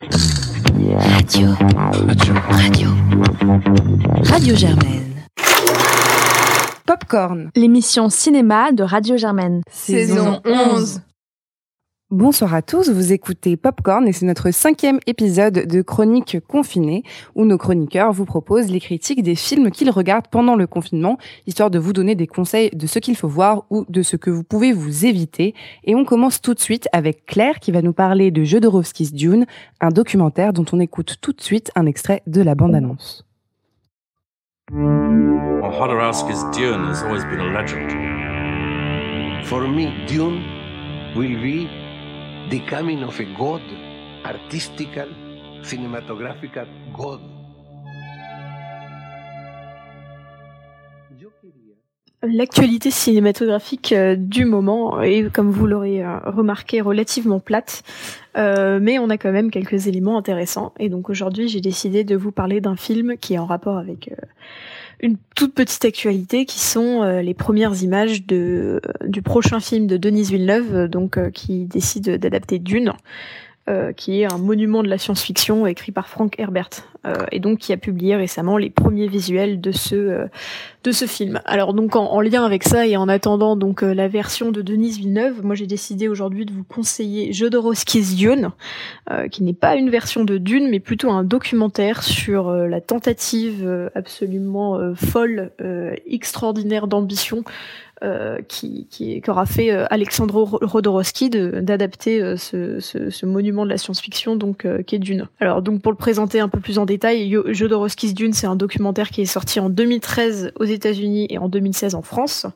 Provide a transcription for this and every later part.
Radio. Radio. Radio. Radio Germaine. Popcorn. L'émission cinéma de Radio Germaine. Saison 11. Bonsoir à tous, vous écoutez Popcorn et c'est notre cinquième épisode de Chronique confinée où nos chroniqueurs vous proposent les critiques des films qu'ils regardent pendant le confinement, histoire de vous donner des conseils de ce qu'il faut voir ou de ce que vous pouvez vous éviter. Et on commence tout de suite avec Claire qui va nous parler de Jodorowsky's Dune, un documentaire dont on écoute tout de suite un extrait de la bande-annonce. Well, Jodorowsky's Dune has always been a legend. For me, Dune will be the coming of a god, artistical, cinematographical god. L'actualité cinématographique euh, du moment est, comme vous l'aurez euh, remarqué, relativement plate, euh, mais on a quand même quelques éléments intéressants. Et donc aujourd'hui, j'ai décidé de vous parler d'un film qui est en rapport avec euh, une toute petite actualité, qui sont euh, les premières images de, du prochain film de Denise Villeneuve, euh, donc euh, qui décide d'adapter Dune. Euh, qui est un monument de la science-fiction écrit par Frank Herbert euh, et donc qui a publié récemment les premiers visuels de ce euh, de ce film. Alors donc en, en lien avec ça et en attendant donc euh, la version de Denise Villeneuve, moi j'ai décidé aujourd'hui de vous conseiller Jodorowsky's Dune, euh, qui n'est pas une version de Dune mais plutôt un documentaire sur la tentative absolument folle, extraordinaire d'ambition euh, qui, qui qu'aura fait euh, Alexandro Rodorowski d'adapter euh, ce, ce, ce monument de la science-fiction donc euh, qui est Dune. Alors donc pour le présenter un peu plus en détail, Jodorowsky's Dune c'est un documentaire qui est sorti en 2013 aux États-Unis et en 2016 en France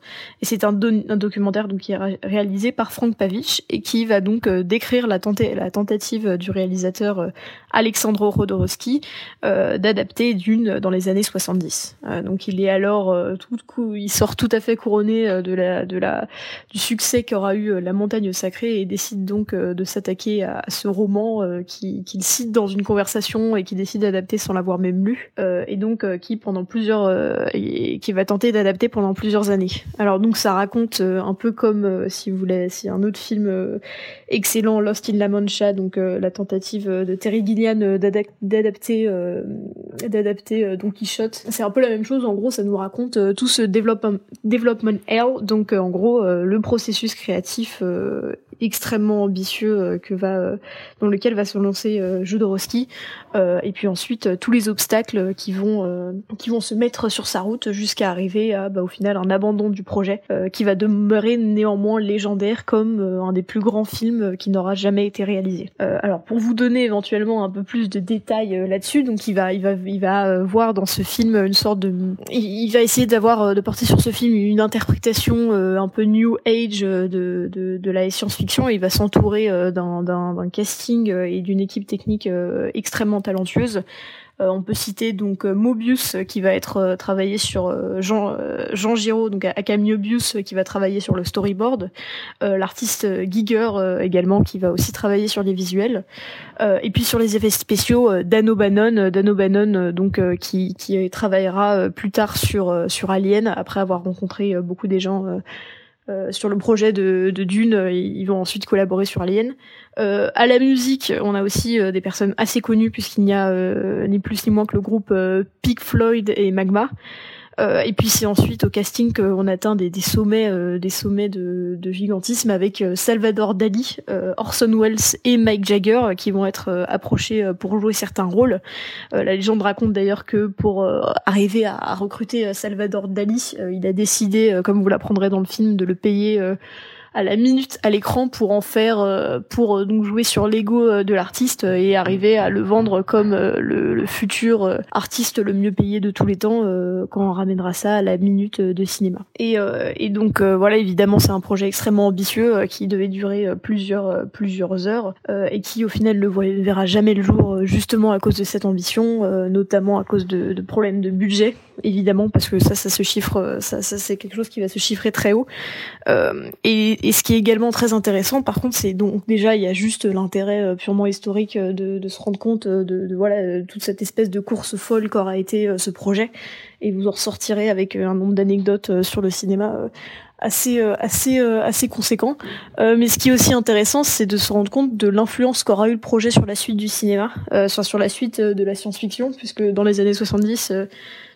et c'est un, un documentaire donc qui est ré- réalisé par Frank Pavich et qui va donc euh, décrire la, tenta- la tentative du réalisateur euh, Alexandro Rodorowski d'adapter Dune dans les années 70. Euh, donc il est alors tout cou- il sort tout à fait couronné la de la du succès qu'aura eu euh, La Montagne Sacrée et décide donc euh, de s'attaquer à, ce roman euh, qui qu'il cite dans une conversation et qui décide d'adapter sans l'avoir même lu euh, et donc euh, qui pendant plusieurs euh, qui va tenter d'adapter pendant plusieurs années. Alors donc ça raconte euh, un peu comme euh, si vous voulez si un autre film euh, excellent Lost in La Mancha donc euh, la tentative euh, de Terry euh, d'adac- d'adapter euh, d'adapter euh, Don Quichotte. C'est un peu la même chose en gros ça nous raconte euh, tout ce development development donc euh, en gros euh, le processus créatif euh, extrêmement ambitieux que va dans lequel va se lancer Jodorowsky et puis ensuite tous les obstacles qui vont qui vont se mettre sur sa route jusqu'à arriver à bah, au final un abandon du projet qui va demeurer néanmoins légendaire comme un des plus grands films qui n'aura jamais été réalisé. Alors pour vous donner éventuellement un peu plus de détails là-dessus, donc il va il va il va voir dans ce film une sorte de il, va essayer d'avoir de porter sur ce film une interprétation euh, un peu new age euh, de de, de la science-fiction il va s'entourer euh, d'un casting et d'une équipe technique extrêmement talentueuse. Euh, on peut citer donc euh, Mobius euh, qui va être travaillé sur Jean Giraud donc Mobius qui va travailler sur le storyboard, l'artiste Giger également qui va aussi travailler sur les visuels, et puis sur les effets spéciaux euh, Dan O'Bannon, euh, Dan O'Bannon euh, donc qui travaillera plus tard sur sur Alien après avoir rencontré beaucoup des gens euh, sur le projet de, de Dune, euh, ils vont ensuite collaborer sur Alien. Euh, à la musique, on a aussi euh, des personnes assez connues puisqu'il n'y a ni plus ni moins que le groupe Pink Floyd et Magma. Euh, et puis c'est ensuite au casting qu'on atteint des, sommets, euh, des sommets de, de gigantisme avec euh, Salvador Dali, Orson Welles et Mike Jagger qui vont être approchés pour jouer certains rôles. La légende raconte d'ailleurs que pour arriver à, à recruter Salvador Dali, il a décidé, comme vous l'apprendrez dans le film, de le payer à la minute à l'écran pour en faire euh, pour euh, donc jouer sur l'ego euh, de l'artiste et arriver à le vendre comme le, le futur artiste le mieux payé de tous les temps quand on ramènera ça à la minute de cinéma. Et, et donc voilà évidemment c'est un projet extrêmement ambitieux qui devait durer plusieurs plusieurs heures et qui au final ne verra jamais le jour justement à cause de cette ambition, notamment à cause de, de problèmes de budget évidemment parce que ça ça se chiffre ça, ça c'est quelque chose qui va se chiffrer très haut euh, et et ce qui est également très intéressant, par contre, c'est donc déjà il y a juste l'intérêt purement historique de, de, se rendre compte de, de, voilà toute cette espèce de course folle qu'aura été ce projet, et vous en ressortirez avec un nombre d'anecdotes sur le cinéma assez assez assez conséquent. mais ce qui est aussi intéressant, c'est de se rendre compte de l'influence qu'aura eu le projet sur la suite du cinéma, euh, sur la suite de la science-fiction, puisque dans les années 70,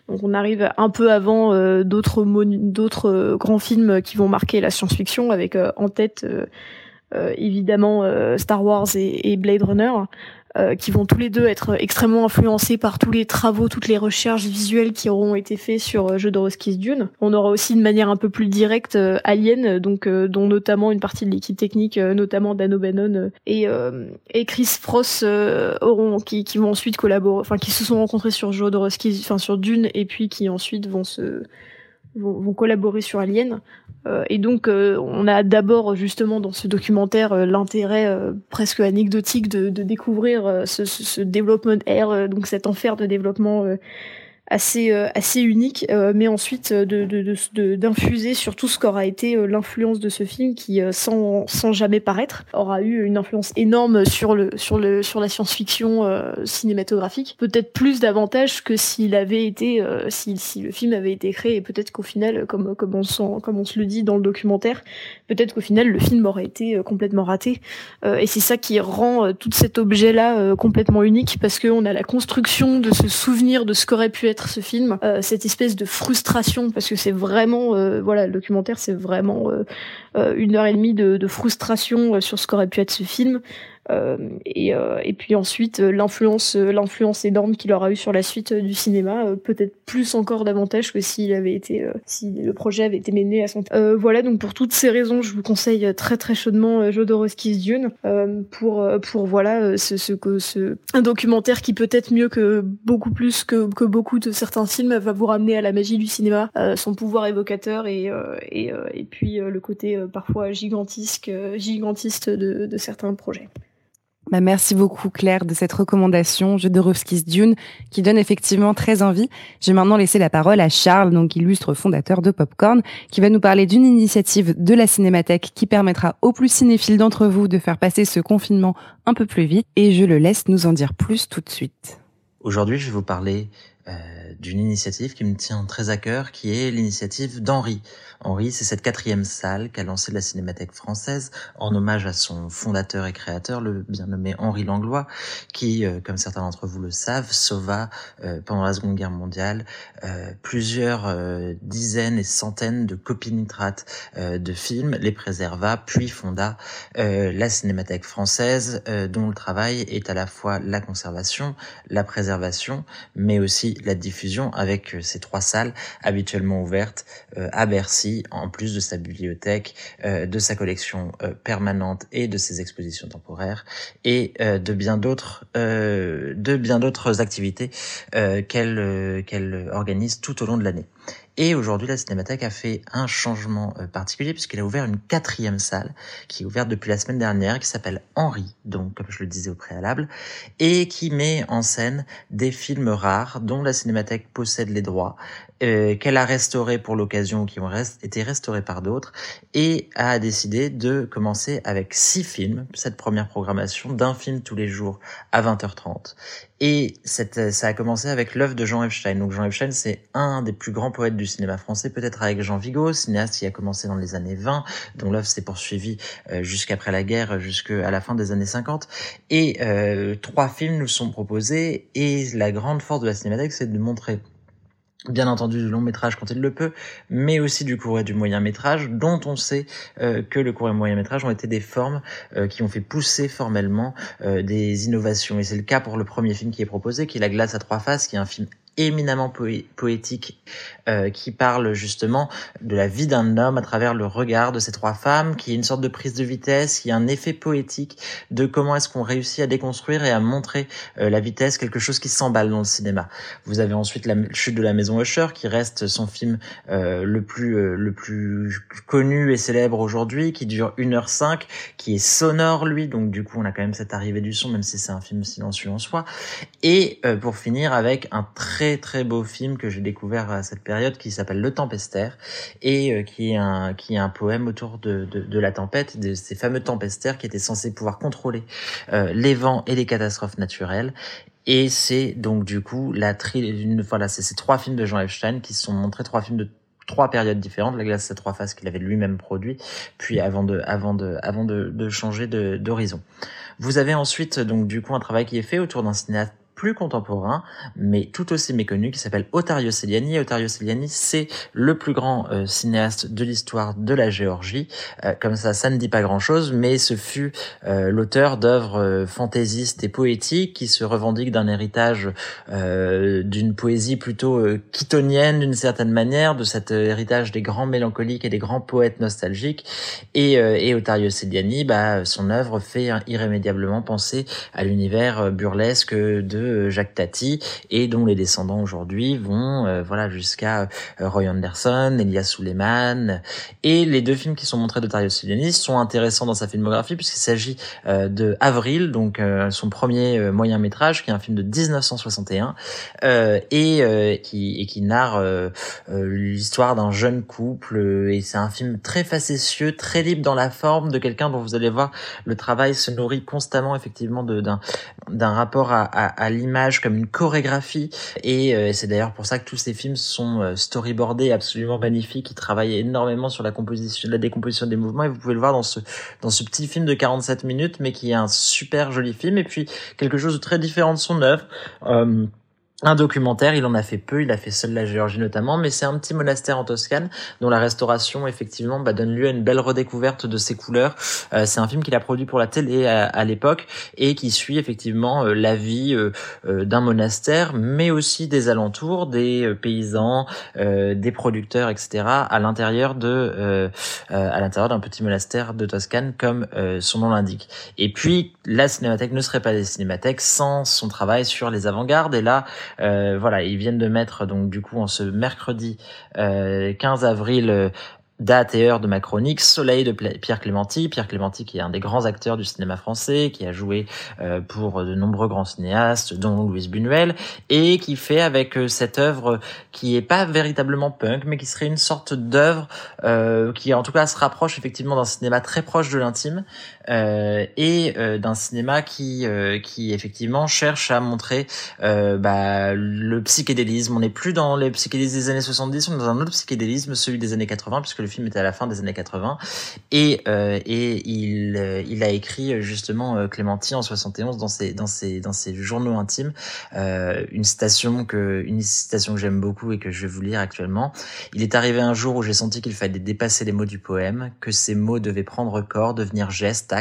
donc on arrive un peu avant euh, d'autres euh, grands films qui vont marquer la science-fiction, avec euh, en tête évidemment Star Wars et Blade Runner. Euh, qui vont tous les deux être extrêmement influencés par tous les travaux, toutes les recherches visuelles qui auront été faits sur euh, Jodorowsky's Dune. On aura aussi de manière un peu plus directe euh, Alien, donc dont notamment une partie de l'équipe technique, notamment Dan O'Bannon et, et Chris Frost auront qui, qui vont ensuite collaborer, enfin qui se sont rencontrés sur Jodorowsky, enfin sur Dune et puis qui ensuite vont se vont, collaborer sur Alien. Euh, et donc, euh, on a d'abord justement dans ce documentaire euh, l'intérêt presque anecdotique de, découvrir ce, ce, ce, développement air, donc cet enfer de développement assez euh, assez unique, euh, mais ensuite euh, de d'infuser sur tout ce qu'aura été l'influence de ce film qui, sans sans jamais paraître, aura eu une influence énorme sur le sur le sur la science-fiction cinématographique. Peut-être plus davantage que s'il avait été si si le film avait été créé, et peut-être qu'au final, comme comme on comme on se le dit dans le documentaire, peut-être qu'au final le film aurait été complètement raté. et c'est ça qui rend tout cet objet là complètement unique parce qu'on a la construction de ce souvenir de ce qu'aurait pu être ce film, euh, cette espèce de frustration, parce que c'est vraiment, euh, voilà, le documentaire, c'est vraiment euh, une heure et demie de, de frustration sur ce qu'aurait pu être ce film. Euh, et, euh, et puis ensuite euh, l'influence l'influence énorme qu'il aura eu sur la suite du cinéma peut-être plus encore davantage que s'il avait été si le projet avait été mené à son voilà donc pour toutes ces raisons je vous conseille très très chaudement Jodorowsky's Dune pour pour voilà ce, ce, ce un documentaire qui peut-être mieux que beaucoup plus que, que beaucoup de certains films va vous ramener à la magie du cinéma son pouvoir évocateur et et, et puis le côté parfois gigantesque gigantiste de, de certains projets. Bah merci beaucoup Claire de cette recommandation Jodorowsky's Dune qui donne effectivement très envie. Je vais maintenant laisser la parole à Charles, donc illustre fondateur de Popcorn, qui va nous parler d'une initiative de la Cinémathèque qui permettra aux plus cinéphiles d'entre vous de faire passer ce confinement un peu plus vite et je le laisse nous en dire plus tout de suite. Aujourd'hui, je vais vous parler euh, d'une initiative qui me tient très à cœur, qui est l'initiative d'Henri. Henri, c'est cette quatrième salle qu'a lancée la Cinémathèque française en hommage à son fondateur et créateur, le bien nommé Henri Langlois, qui, euh, comme certains d'entre vous le savent, sauva euh, pendant la Seconde Guerre mondiale euh, plusieurs dizaines et centaines de copies nitrates de films, les préserva, puis fonda la Cinémathèque française, dont le travail est à la fois la conservation, la préservation, mais aussi la diffusion avec ces trois salles habituellement ouvertes à Bercy en plus de sa bibliothèque, euh, de sa collection euh, permanente et de ses expositions temporaires, et euh, de bien d'autres de bien d'autres activités qu'elle qu'elle organise tout au long de l'année. Et aujourd'hui, la Cinémathèque a fait un changement particulier puisqu'elle a ouvert une quatrième salle qui est ouverte depuis la semaine dernière, qui s'appelle Henri, donc comme je le disais au préalable, et qui met en scène des films rares dont la Cinémathèque possède les droits, euh, qu'elle a restaurés pour l'occasion, qui ont été restaurés par d'autres, et a décidé de commencer avec six films, cette première programmation d'un film tous les jours à 20h30. Et cette, ça a commencé avec l'œuvre de Jean Epstein. Donc Jean Epstein, c'est un des plus grands poètes du cinéma français, peut-être avec Jean Vigo, cinéaste qui a commencé dans les années 20, dont l'œuvre s'est poursuivie euh, jusqu'après la guerre, jusqu'à la fin des années 50. Et euh, trois films nous sont proposés, et la grande force de la cinémathèque, c'est de montrer bien entendu du long métrage quand il le peut, mais aussi du court et du moyen métrage, dont on sait euh, que le court et moyen métrage ont été des formes euh, qui ont fait pousser formellement euh, des innovations. Et c'est le cas pour le premier film qui est proposé, qui est La glace à trois faces, qui est un film éminemment poétique euh, qui parle justement de la vie d'un homme à travers le regard de ces trois femmes, qui est une sorte de prise de vitesse, qui est un effet poétique de comment est-ce qu'on réussit à déconstruire et à montrer euh, la vitesse, quelque chose qui s'emballe dans le cinéma. Vous avez ensuite la chute de la maison Usher, qui reste son film euh, le plus le plus connu et célèbre aujourd'hui, qui dure 1h05, qui est sonore lui, donc du coup on a quand même cette arrivée du son, même si c'est un film silencieux en soi. Et pour finir avec un très très très beau film que j'ai découvert à cette période qui s'appelle Le Tempestaire et euh, qui est un qui est un poème autour de, de, la tempête, de ces fameux tempestaires qui étaient censés pouvoir contrôler euh, les vents et les catastrophes naturelles. Et c'est donc du coup la tri voilà, c'est ces trois films de Jean Epstein qui sont montrés trois films de trois périodes différentes. La glace à trois faces qu'il avait lui-même produit, puis avant de, avant de, avant de changer d'horizon. Vous avez ensuite donc du coup un travail qui est fait autour d'un cinéaste plus contemporain, mais tout aussi méconnu, qui s'appelle Otario Celiani. Otario Celiani, c'est le plus grand euh, cinéaste de l'histoire de la Géorgie. Euh, comme ça, ça ne dit pas grand-chose, mais ce fut euh, l'auteur d'œuvres fantaisistes et poétiques qui se revendiquent d'un héritage d'une poésie plutôt quitonienne d'une certaine manière, de cet héritage des grands mélancoliques et des grands poètes nostalgiques. Et, et Otario Celiani, bah, son œuvre fait irrémédiablement penser à l'univers burlesque de euh, Jacques Tati et dont les descendants aujourd'hui vont euh, voilà jusqu'à euh, Roy Anderson, Elias Suleiman. Et les deux films qui sont montrés de Tario Silianis sont intéressants dans sa filmographie puisqu'il s'agit de Avril donc son premier moyen métrage qui est un film de 1961 et qui et qui narre l'histoire d'un jeune couple et c'est un film très facétieux, très libre dans la forme de quelqu'un dont vous allez voir le travail se nourrit constamment effectivement d'un d'un rapport à, à l'image comme une chorégraphie et euh, c'est d'ailleurs pour ça que tous ces films sont euh, storyboardés absolument magnifiques. Ils travaillent énormément sur la composition, la décomposition des mouvements et vous pouvez le voir dans ce dans ce petit film de 47 minutes mais qui est un super joli film et puis quelque chose de très différent de son œuvre. Euh, un documentaire, il en a fait peu, il a fait seul la Géorgie notamment, mais c'est un petit monastère en Toscane dont la restauration effectivement bah, donne lieu à une belle redécouverte de ses couleurs. Euh, c'est un film qu'il a produit pour la télé à, l'époque et qui suit effectivement euh, la vie euh, d'un monastère, mais aussi des alentours, des paysans, des producteurs, etc. à l'intérieur de à l'intérieur d'un petit monastère de Toscane comme son nom l'indique. Et puis la cinémathèque ne serait pas des cinémathèques sans son travail sur les avant-gardes et là euh, voilà, ils viennent de mettre donc du coup en ce mercredi 15 euh, avril euh, date et heure de ma chronique, Soleil de Pierre Clémenti. Pierre Clémenti qui est un des grands acteurs du cinéma français, qui a joué pour de nombreux grands cinéastes, dont Louise Buñuel, et qui fait avec cette œuvre qui est pas véritablement punk, mais qui serait une sorte d'œuvre qui en tout cas se rapproche effectivement d'un cinéma très proche de l'intime, euh, et euh, d'un cinéma qui euh, qui effectivement cherche à montrer bah, le psychédélisme. On n'est plus dans les psychédélismes des années 70, on est dans un autre psychédélisme, celui des années 80, puisque le film était à la fin des années 80. Et et il il a écrit justement Clémentine en 71 dans ses dans ses dans ses journaux intimes une citation que une citation que j'aime beaucoup et que je vais vous lire actuellement. Il est arrivé un jour où j'ai senti qu'il fallait dépasser les mots du poème, que ces mots devaient prendre corps, devenir gestes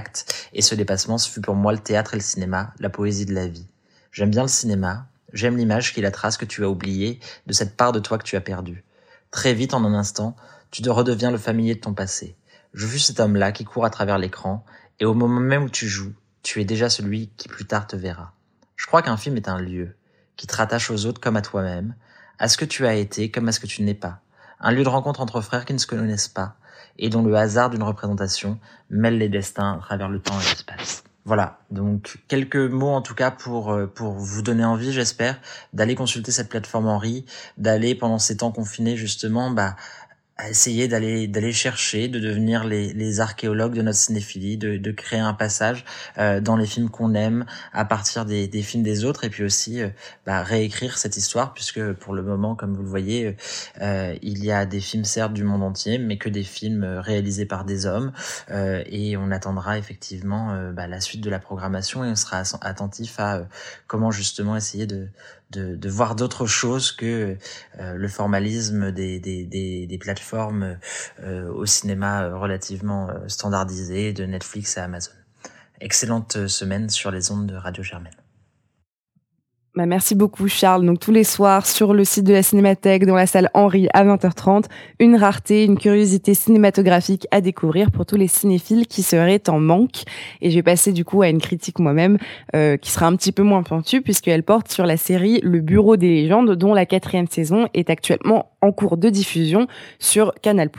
et ce dépassement, ce fut pour moi le théâtre et le cinéma, la poésie de la vie. J'aime bien le cinéma, j'aime l'image qui la trace que tu as oubliée de cette part de toi que tu as perdue. Très vite, en un instant, tu te redeviens le familier de ton passé. Je vis cet homme-là qui court à travers l'écran, et au moment même où tu joues, tu es déjà celui qui plus tard te verra. Je crois qu'un film est un lieu, qui te rattache aux autres comme à toi-même, à ce que tu as été comme à ce que tu n'es pas. Un lieu de rencontre entre frères qui ne se connaissent pas, et dont le hasard d'une représentation mêle les destins à travers le temps et l'espace. Voilà, donc quelques mots en tout cas pour euh, pour vous donner envie, j'espère, d'aller consulter cette plateforme Henri, d'aller pendant ces temps confinés justement, bah à essayer d'aller d'aller chercher, de devenir les, les archéologues de notre cinéphilie, de, de créer un passage euh, dans les films qu'on aime à partir des, des films des autres et puis aussi euh, bah, réécrire cette histoire puisque pour le moment, comme vous le voyez, euh, il y a des films certes du monde entier, mais que des films réalisés par des hommes et on attendra effectivement bah, la suite de la programmation et on sera attentif à comment justement essayer de de, de voir d'autres choses que euh, le formalisme des, des, des, des plateformes euh, au cinéma euh, relativement standardisé de Netflix à Amazon. Excellente semaine sur les ondes de Radio Germaine. Bah, merci beaucoup Charles. Donc tous les soirs sur le site de la Cinémathèque, dans la salle Henri à 20h30, une rareté, une curiosité cinématographique à découvrir pour tous les cinéphiles qui seraient en manque. Et je vais passer du coup à une critique moi-même euh, qui sera un petit peu moins pointue puisqu'elle porte sur la série Le Bureau des légendes dont la quatrième saison est actuellement en cours de diffusion sur Canal+.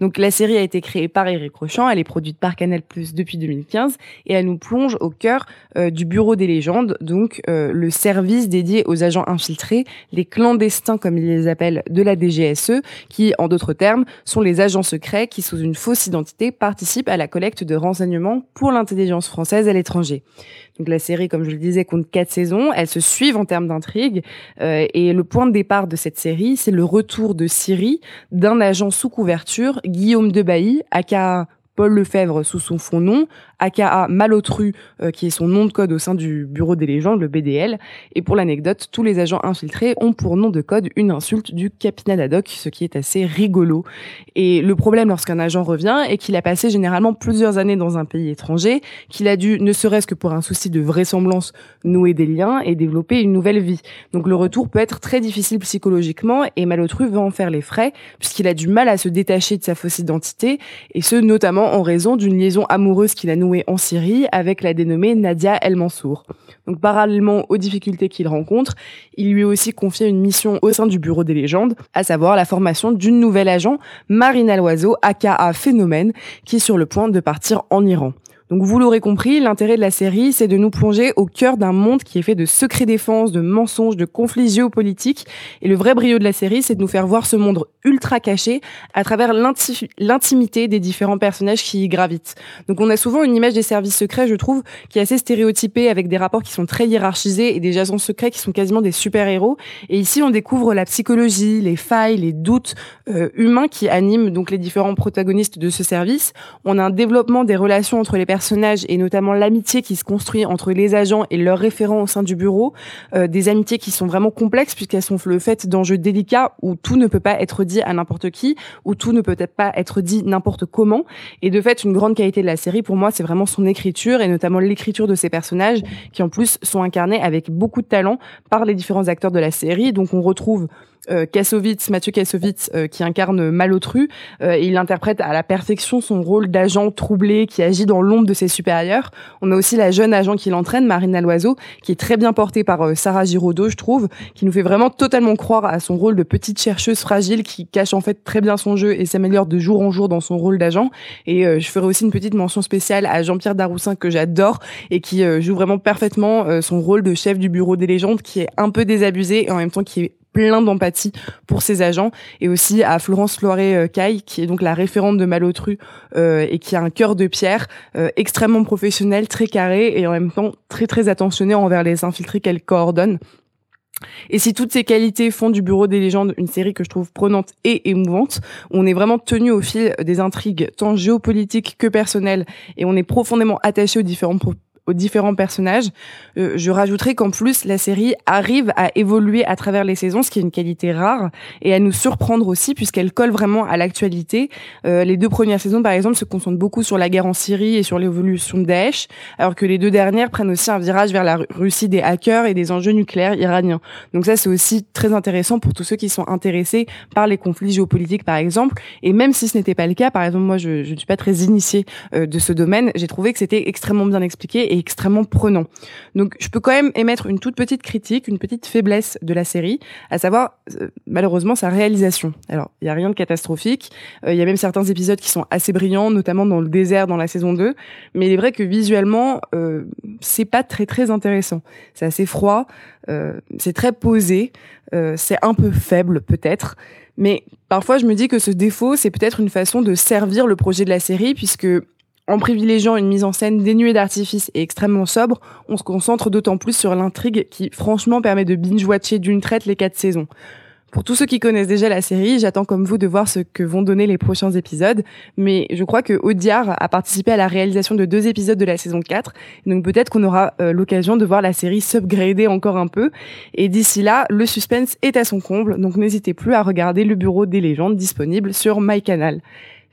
Donc la série a été créée par Eric Rochant, elle est produite par Canal+ depuis 2015 et elle nous plonge au cœur euh, du Bureau des légendes, donc euh, le service dédié aux agents infiltrés, les clandestins comme ils les appellent de la DGSE, qui en d'autres termes sont les agents secrets qui sous une fausse identité participent à la collecte de renseignements pour l'intelligence française à l'étranger. Donc la série, comme je le disais, compte quatre saisons. Elles se suivent en termes d'intrigue. Euh, et le point de départ de cette série, c'est le retour de Syrie d'un agent sous couverture, Guillaume Debailly, aka Paul Lefebvre sous son fond nom, aka Malotru, euh, qui est son nom de code au sein du Bureau des légendes, le BDL. Et pour l'anecdote, tous les agents infiltrés ont pour nom de code une insulte du capitaine Haddock, ce qui est assez rigolo. Et le problème lorsqu'un agent revient est qu'il a passé généralement plusieurs années dans un pays étranger, qu'il a dû, ne serait-ce que pour un souci de vraisemblance, nouer des liens et développer une nouvelle vie. Donc le retour peut être très difficile psychologiquement et Malotru va en faire les frais, puisqu'il a du mal à se détacher de sa fausse identité, et ce notamment en raison d'une liaison amoureuse qu'il a nouée en Syrie avec la dénommée Nadia El Mansour. Donc parallèlement aux difficultés qu'il rencontre, il lui a aussi confié une mission au sein du Bureau des légendes, à savoir la formation d'une nouvelle agent, Marina Loiseau, aka Phénomène, qui est sur le point de partir en Iran. Donc vous l'aurez compris, l'intérêt de la série, c'est de nous plonger au cœur d'un monde qui est fait de secrets défense, de mensonges, de conflits géopolitiques. Et le vrai brio de la série, c'est de nous faire voir ce monde ultra caché à travers l'intimité des différents personnages qui y gravitent. Donc on a souvent une image des services secrets, je trouve, qui est assez stéréotypée avec des rapports qui sont très hiérarchisés et des agents secrets qui sont quasiment des super-héros. Et ici, on découvre la psychologie, les failles, les doutes euh, humains qui animent donc les différents protagonistes de ce service. On a un développement des relations entre les personnes personnages et notamment l'amitié qui se construit entre les agents et leurs référents au sein du bureau, euh, des amitiés qui sont vraiment complexes puisqu'elles sont le fait d'enjeux délicats où tout ne peut pas être dit à n'importe qui, où tout ne peut pas être dit n'importe comment. Et de fait, une grande qualité de la série pour moi, c'est vraiment son écriture et notamment l'écriture de ces personnages qui en plus sont incarnés avec beaucoup de talent par les différents acteurs de la série. Donc on retrouve Kassovitz, Mathieu Kassovitz, euh, qui incarne Malotru. Euh, il interprète à la perfection son rôle d'agent troublé qui agit dans l'ombre de ses supérieurs. On a aussi la jeune agent qui l'entraîne, Marina Loiseau, qui est très bien portée par euh, Sarah Giraudot, je trouve, qui nous fait vraiment totalement croire à son rôle de petite chercheuse fragile qui cache en fait très bien son jeu et s'améliore de jour en jour dans son rôle d'agent. Et je ferai aussi une petite mention spéciale à Jean-Pierre Daroussin que j'adore et qui joue vraiment parfaitement son rôle de chef du bureau des légendes qui est un peu désabusé et en même temps qui est plein d'empathie pour ses agents et aussi à Florence Loiré-Caille qui est donc la référente de Malotru euh, et qui a un cœur de pierre euh, extrêmement professionnel, très carré et en même temps très très attentionné envers les infiltrés qu'elle coordonne. Et si toutes ces qualités font du Bureau des légendes une série que je trouve prenante et émouvante, on est vraiment tenu au fil des intrigues tant géopolitiques que personnelles et on est profondément attaché aux différents aux différents personnages. Euh, je rajouterai qu'en plus, la série arrive à évoluer à travers les saisons, ce qui est une qualité rare, et à nous surprendre aussi, puisqu'elle colle vraiment à l'actualité. Euh, les deux premières saisons, par exemple, se concentrent beaucoup sur la guerre en Syrie et sur l'évolution de Daesh, alors que les deux dernières prennent aussi un virage vers la Russie des hackers et des enjeux nucléaires iraniens. Donc ça, c'est aussi très intéressant pour tous ceux qui sont intéressés par les conflits géopolitiques, par exemple. Et même si ce n'était pas le cas, par exemple, moi, je ne suis pas très initiée euh, de ce domaine, j'ai trouvé que c'était extrêmement bien expliqué extrêmement prenant. Donc je peux quand même émettre une toute petite critique, une petite faiblesse de la série, à savoir euh, malheureusement sa réalisation. Alors il y a rien de catastrophique, euh, il y a même certains épisodes qui sont assez brillants, notamment dans le désert dans la saison 2, mais il est vrai que visuellement euh, c'est pas très très intéressant. C'est assez froid, c'est très posé, c'est un peu faible peut-être. Mais parfois, je me dis que ce défaut, c'est peut-être une façon de servir le projet de la série, puisque en privilégiant une mise en scène dénuée d'artifice et extrêmement sobre, on se concentre d'autant plus sur l'intrigue qui, franchement, permet de binge-watcher d'une traite les quatre saisons. Pour tous ceux qui connaissent déjà la série, j'attends comme vous de voir ce que vont donner les prochains épisodes, mais je crois que Audiard a participé à la réalisation de deux épisodes de la saison 4, donc peut-être qu'on aura euh, l'occasion de voir la série s'upgrader encore un peu, et d'ici là, le suspense est à son comble, donc n'hésitez plus à regarder le bureau des légendes disponible sur MyCanal.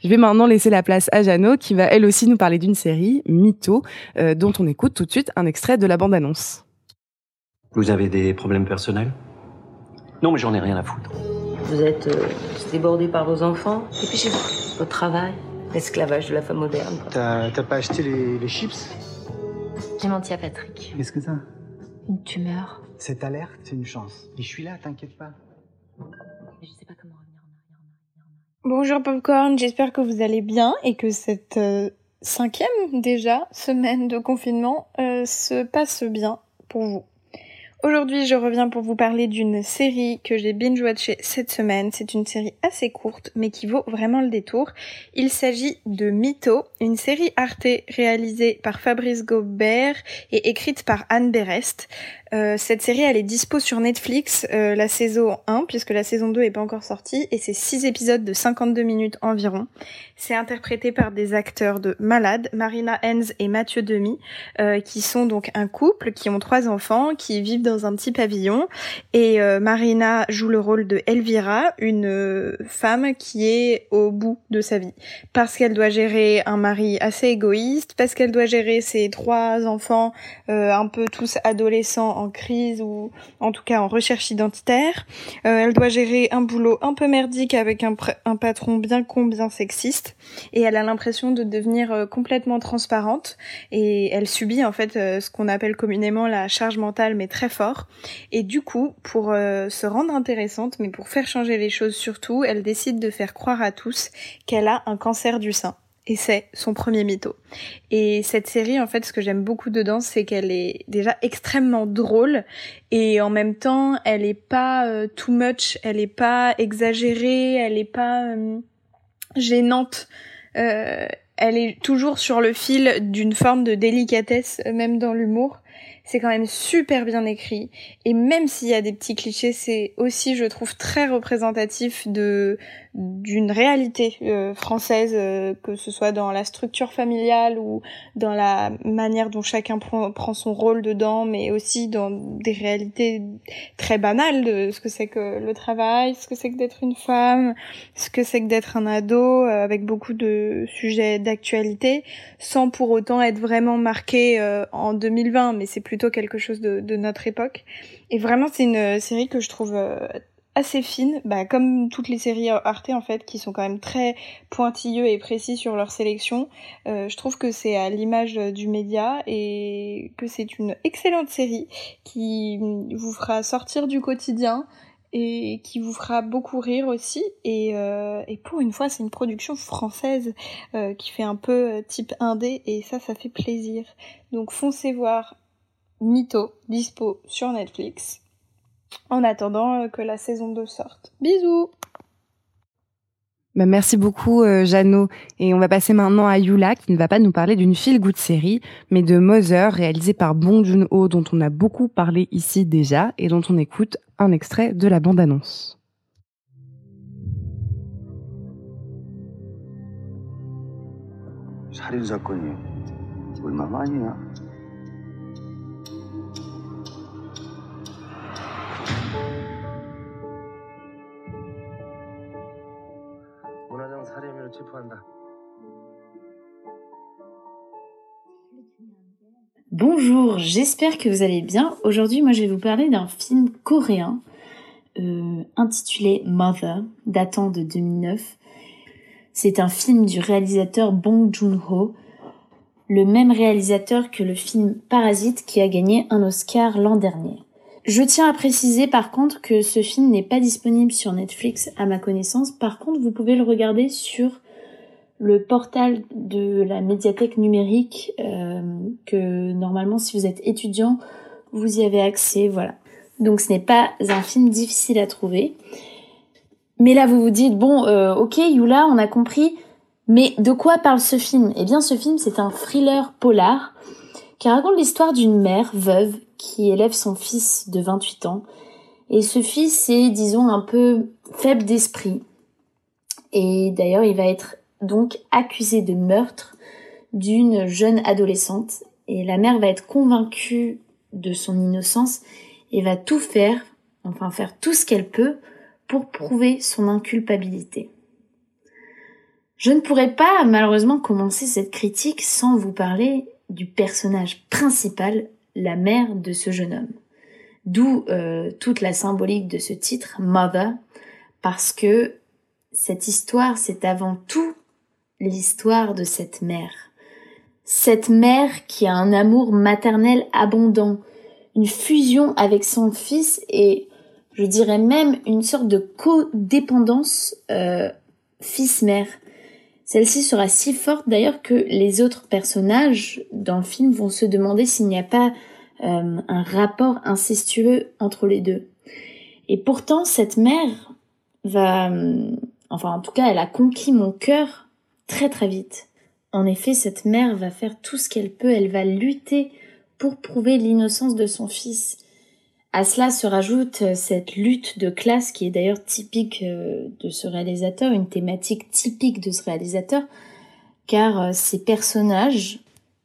Je vais maintenant laisser la place à Jeannot qui va elle aussi nous parler d'une série, Mytho, euh, dont on écoute tout de suite un extrait de la bande-annonce. Vous avez des problèmes personnels? Non, mais j'en ai rien à foutre. Vous êtes euh, débordé par vos enfants? Et puis chez vous, votre travail, l'esclavage de la femme moderne. T'as pas acheté les, les chips? J'ai menti à Patrick. Qu'est-ce que ça? Une tumeur. Cette alerte, c'est une chance. Et je suis là, t'inquiète pas. Bonjour Popcorn, j'espère que vous allez bien et que cette euh, cinquième déjà semaine de confinement euh, se passe bien pour vous. Aujourd'hui, je reviens pour vous parler d'une série que j'ai binge-watchée cette semaine. C'est une série assez courte, mais qui vaut vraiment le détour. Il s'agit de Mytho, une série Arte réalisée par Fabrice Gobert et écrite par Anne Berest. Euh, cette série, elle est dispo sur Netflix, euh, la saison 1, puisque la saison 2 est pas encore sortie, et c'est 6 épisodes de 52 minutes environ. C'est interprété par des acteurs de malades, Marina Hens et Mathieu Demi, euh, qui sont donc un couple, qui ont trois enfants, qui vivent dans un petit pavillon, et Marina joue le rôle de Elvira, une femme qui est au bout de sa vie, parce qu'elle doit gérer un mari assez égoïste, parce qu'elle doit gérer ses trois enfants, un peu tous adolescents crise ou en tout cas en recherche identitaire. Euh, elle doit gérer un boulot un peu merdique avec un, un patron bien con, bien sexiste. Et elle a l'impression de devenir euh, complètement transparente. Et elle subit en fait euh, ce qu'on appelle communément la charge mentale, mais très fort. Et du coup, pour se rendre intéressante, mais pour faire changer les choses surtout, elle décide de faire croire à tous qu'elle a un cancer du sein et c'est son premier mytho. Et cette série, en fait, ce que j'aime beaucoup dedans, c'est qu'elle est déjà extrêmement drôle et en même temps, elle est pas euh, too much, elle est pas exagérée, elle est pas euh, gênante. Euh, elle est toujours sur le fil d'une forme de délicatesse, même dans l'humour. C'est quand même super bien écrit. Et même s'il y a des petits clichés, c'est aussi, je trouve, très représentatif de d'une réalité euh, française, euh, que ce soit dans la structure familiale ou dans la manière dont chacun prend, prend son rôle dedans, mais aussi dans des réalités très banales de ce que c'est que le travail, ce que c'est que d'être une femme, ce que c'est que d'être un ado, euh, avec beaucoup de sujets d'actualité, sans pour autant être vraiment marqué en 2020, mais c'est plutôt quelque chose de, de, notre époque. Et vraiment, c'est une série que je trouve assez fine, bah, comme toutes les séries Arte en fait, qui sont quand même très pointilleux et précis sur leur sélection. Euh, je trouve que c'est à l'image du média et que c'est une excellente série qui vous fera sortir du quotidien et qui vous fera beaucoup rire aussi. Et, euh, pour une fois, c'est une production française euh, qui fait un peu type indé et ça, ça fait plaisir. Donc foncez voir Mytho, dispo sur Netflix en attendant euh, que la saison 2 sorte. Bisous bah merci beaucoup euh, Jeannot et on va passer maintenant à Yula qui ne va pas nous parler d'une feel good série mais de Mother réalisée par Bong Joon-ho dont on a beaucoup parlé ici déjà et dont on écoute un extrait de la bande-annonce. Bonjour, j'espère que vous allez bien. Aujourd'hui, moi, je vais vous parler d'un film coréen euh, intitulé Mother, datant de 2009. C'est un film du réalisateur Bong Joon-ho, le même réalisateur que le film Parasite qui a gagné un Oscar l'an dernier. Je tiens à préciser par contre que ce film n'est pas disponible sur Netflix à ma connaissance. Par contre, vous pouvez le regarder sur le portal de la médiathèque numérique euh, que normalement si vous êtes étudiant, vous y avez accès, voilà. Donc ce n'est pas un film difficile à trouver. Mais là vous vous dites bon euh, ok Yula on a compris mais de quoi parle ce film? Eh bien ce film c'est un thriller polar qui raconte l'histoire d'une mère veuve qui élève son fils de 28 ans. Et ce fils est, disons, un peu faible d'esprit. Et d'ailleurs, il va être donc accusé de meurtre d'une jeune adolescente. Et la mère va être convaincue de son innocence et va tout faire, enfin faire tout ce qu'elle peut pour prouver son inculpabilité. Je ne pourrais pas malheureusement commencer cette critique sans vous parler du personnage principal la mère de ce jeune homme. D'où euh, toute la symbolique de ce titre, Mother, parce que cette histoire, c'est avant tout l'histoire de cette mère. Cette mère qui a un amour maternel abondant, une fusion avec son fils et je dirais même une sorte de codépendance euh, fils-mère. Celle-ci sera si forte d'ailleurs que les autres personnages dans le film vont se demander s'il n'y a pas euh, un rapport incestueux entre les deux. Et pourtant, cette mère va, euh, enfin en tout cas, elle a conquis mon cœur très très vite. En effet, cette mère va faire tout ce qu'elle peut, elle va lutter pour prouver l'innocence de son fils. À cela se rajoute euh, cette lutte de classe qui est d'ailleurs typique euh, de ce réalisateur, une thématique typique de ce réalisateur, car euh, ces personnages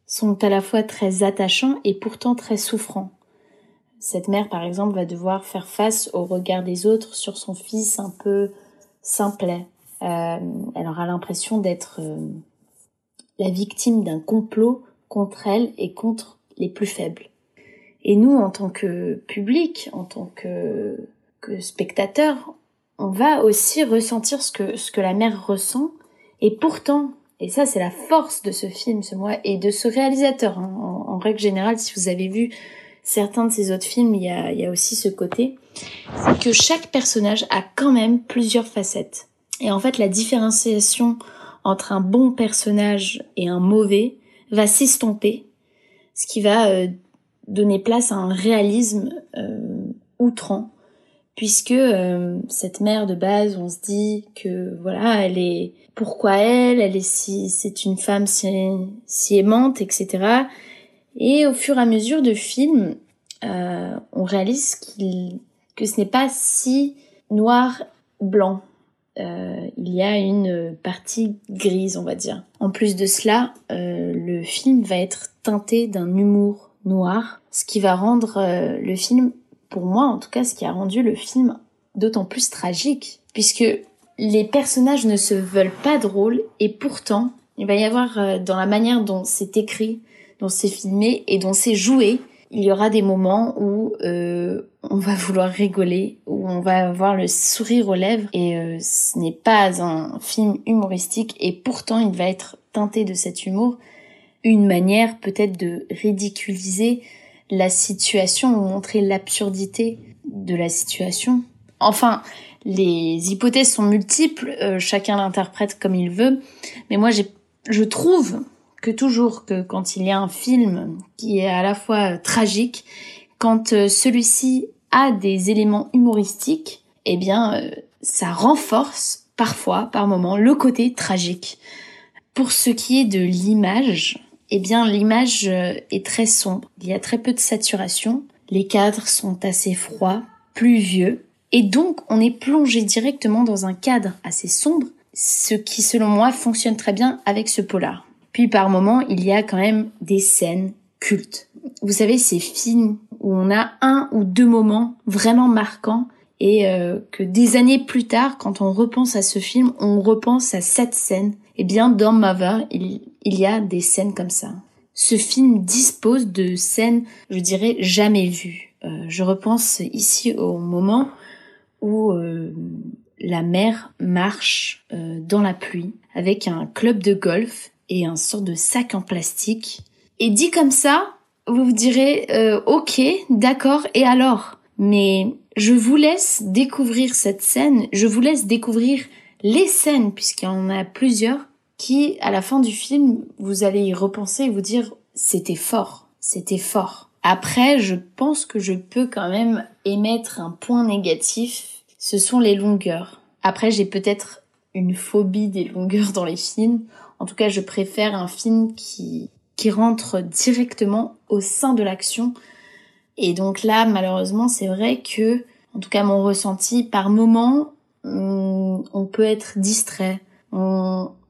sont à la fois très attachants et pourtant très souffrants. Cette mère, par exemple, va devoir faire face au regard des autres sur son fils un peu simplet. elle aura l'impression d'être la victime d'un complot contre elle et contre les plus faibles. Et nous, en tant que public, en tant que, que spectateur, on va aussi ressentir ce que, ce que la mère ressent. Et pourtant, et ça c'est la force de ce film, ce mois, et de ce réalisateur, hein, en, règle générale, si vous avez vu certains de ses autres films, il y a, aussi ce côté, c'est que chaque personnage a quand même plusieurs facettes. Et en fait, la différenciation entre un bon personnage et un mauvais va s'estomper, ce qui va euh, donner place à un réalisme euh, outrant, puisque euh, cette mère de base, on se dit que voilà, elle est pourquoi elle, elle est si c'est une femme si, si aimante, etc. Et au fur et à mesure de film, euh, on réalise que ce n'est pas si noir blanc. Il y a une partie grise, on va dire. En plus de cela, le film va être teinté d'un humour ce qui va rendre euh, le film, pour moi en tout cas, ce qui a rendu le film d'autant plus tragique, puisque les personnages ne se veulent pas drôles et pourtant il va y avoir euh, dans la manière dont c'est écrit, dont c'est filmé et dont c'est joué, il y aura des moments où euh, on va vouloir rigoler, où on va avoir le sourire aux lèvres et ce n'est pas un film humoristique et pourtant il va être teinté de cet humour une manière peut-être de ridiculiser la situation ou montrer l'absurdité de la situation. Enfin, les hypothèses sont multiples, euh, chacun l'interprète comme il veut, mais moi je trouve que toujours que quand il y a un film qui est à la fois tragique, quand euh, celui-ci a des éléments humoristiques, eh bien euh, ça renforce parfois, par moments, le côté tragique. Pour ce qui est de l'image, eh bien l'image euh, est très sombre. Il y a très peu de saturation. Les cadres sont assez froids, pluvieux. Et donc on est plongé directement dans un cadre assez sombre, ce qui selon moi fonctionne très bien avec ce polar. Puis par moments, il y a quand même des scènes cultes. Vous savez, ces films où on a un ou deux moments vraiment marquants et euh, que des années plus tard, quand on repense à ce film, on repense à cette scène. Eh bien, dans Mother, il, il y a des scènes comme ça. Ce film dispose de scènes, je dirais, jamais vues. Euh, je repense ici au moment où euh, la mère marche euh, dans la pluie avec un club de golf et un sort de sac en plastique. Et dit comme ça, vous vous direz, ok, d'accord, et alors? Mais je vous laisse découvrir cette scène, je vous laisse découvrir les scènes, puisqu'il y en a plusieurs, qui, à la fin du film, vous allez y repenser et vous dire c'était fort, c'était fort. Après, je pense que je peux quand même émettre un point négatif, ce sont les longueurs. Après, j'ai peut-être une phobie des longueurs dans les films. En tout cas, je préfère un film qui, qui rentre directement au sein de l'action. Et donc là, malheureusement, c'est vrai que, en tout cas, mon ressenti, par moment, on peut être distrait.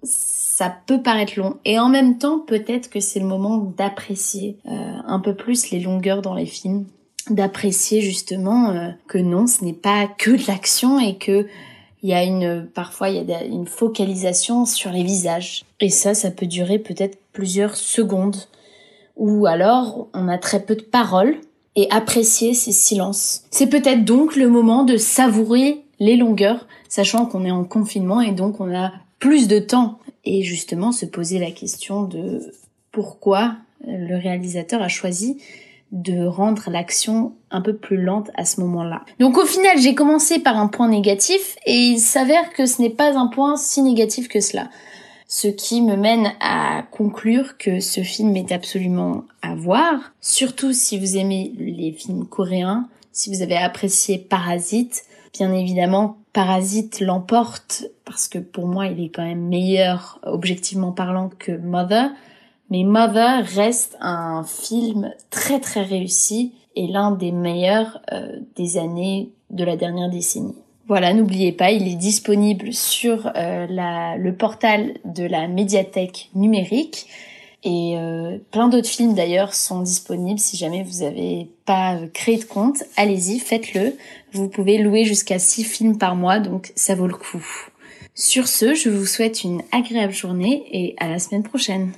Ça peut paraître long. Et en même temps peut-être que c'est le moment d'apprécier euh, un peu plus les longueurs dans les films d'apprécier justement euh, que non ce n'est pas que de l'action et que il y a une parfois il y a une focalisation sur les visages. Et ça ça peut durer peut-être plusieurs secondes. Ou alors on a très peu de paroles et apprécier ces silences. C'est peut-être donc le moment de savourer les longueurs, sachant qu'on est en confinement et donc on a plus de temps et justement se poser la question de pourquoi le réalisateur a choisi de rendre l'action un peu plus lente à ce moment-là. Donc au final, j'ai commencé par un point négatif et il s'avère que ce n'est pas un point si négatif que cela. Ce qui me mène à conclure que ce film est absolument à voir, surtout si vous aimez les films coréens, si vous avez apprécié Parasite. Bien évidemment, Parasite l'emporte parce que pour moi, il est quand même meilleur objectivement parlant que Mother. Mais Mother reste un film très très réussi et l'un des meilleurs euh, des années de la dernière décennie. Voilà, n'oubliez pas, il est disponible sur euh, le portal de la médiathèque numérique et euh, plein d'autres films d'ailleurs sont disponibles si jamais vous n'avez pas créé de compte. Allez-y, faites-le. Vous pouvez louer jusqu'à 6 films par mois, donc ça vaut le coup. Sur ce, je vous souhaite une agréable journée et à la semaine prochaine.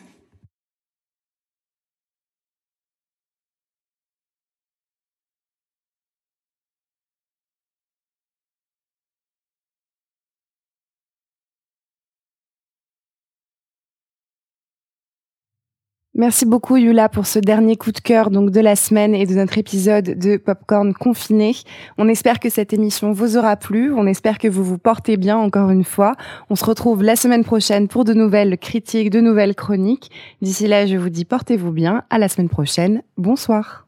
Merci beaucoup Yula pour ce dernier coup de cœur donc de la semaine et de notre épisode de Popcorn confiné. On espère que cette émission vous aura plu, on espère que vous vous portez bien encore une fois. On se retrouve la semaine prochaine pour de nouvelles critiques, de nouvelles chroniques. D'ici là, je vous dis portez-vous bien, à la semaine prochaine. Bonsoir.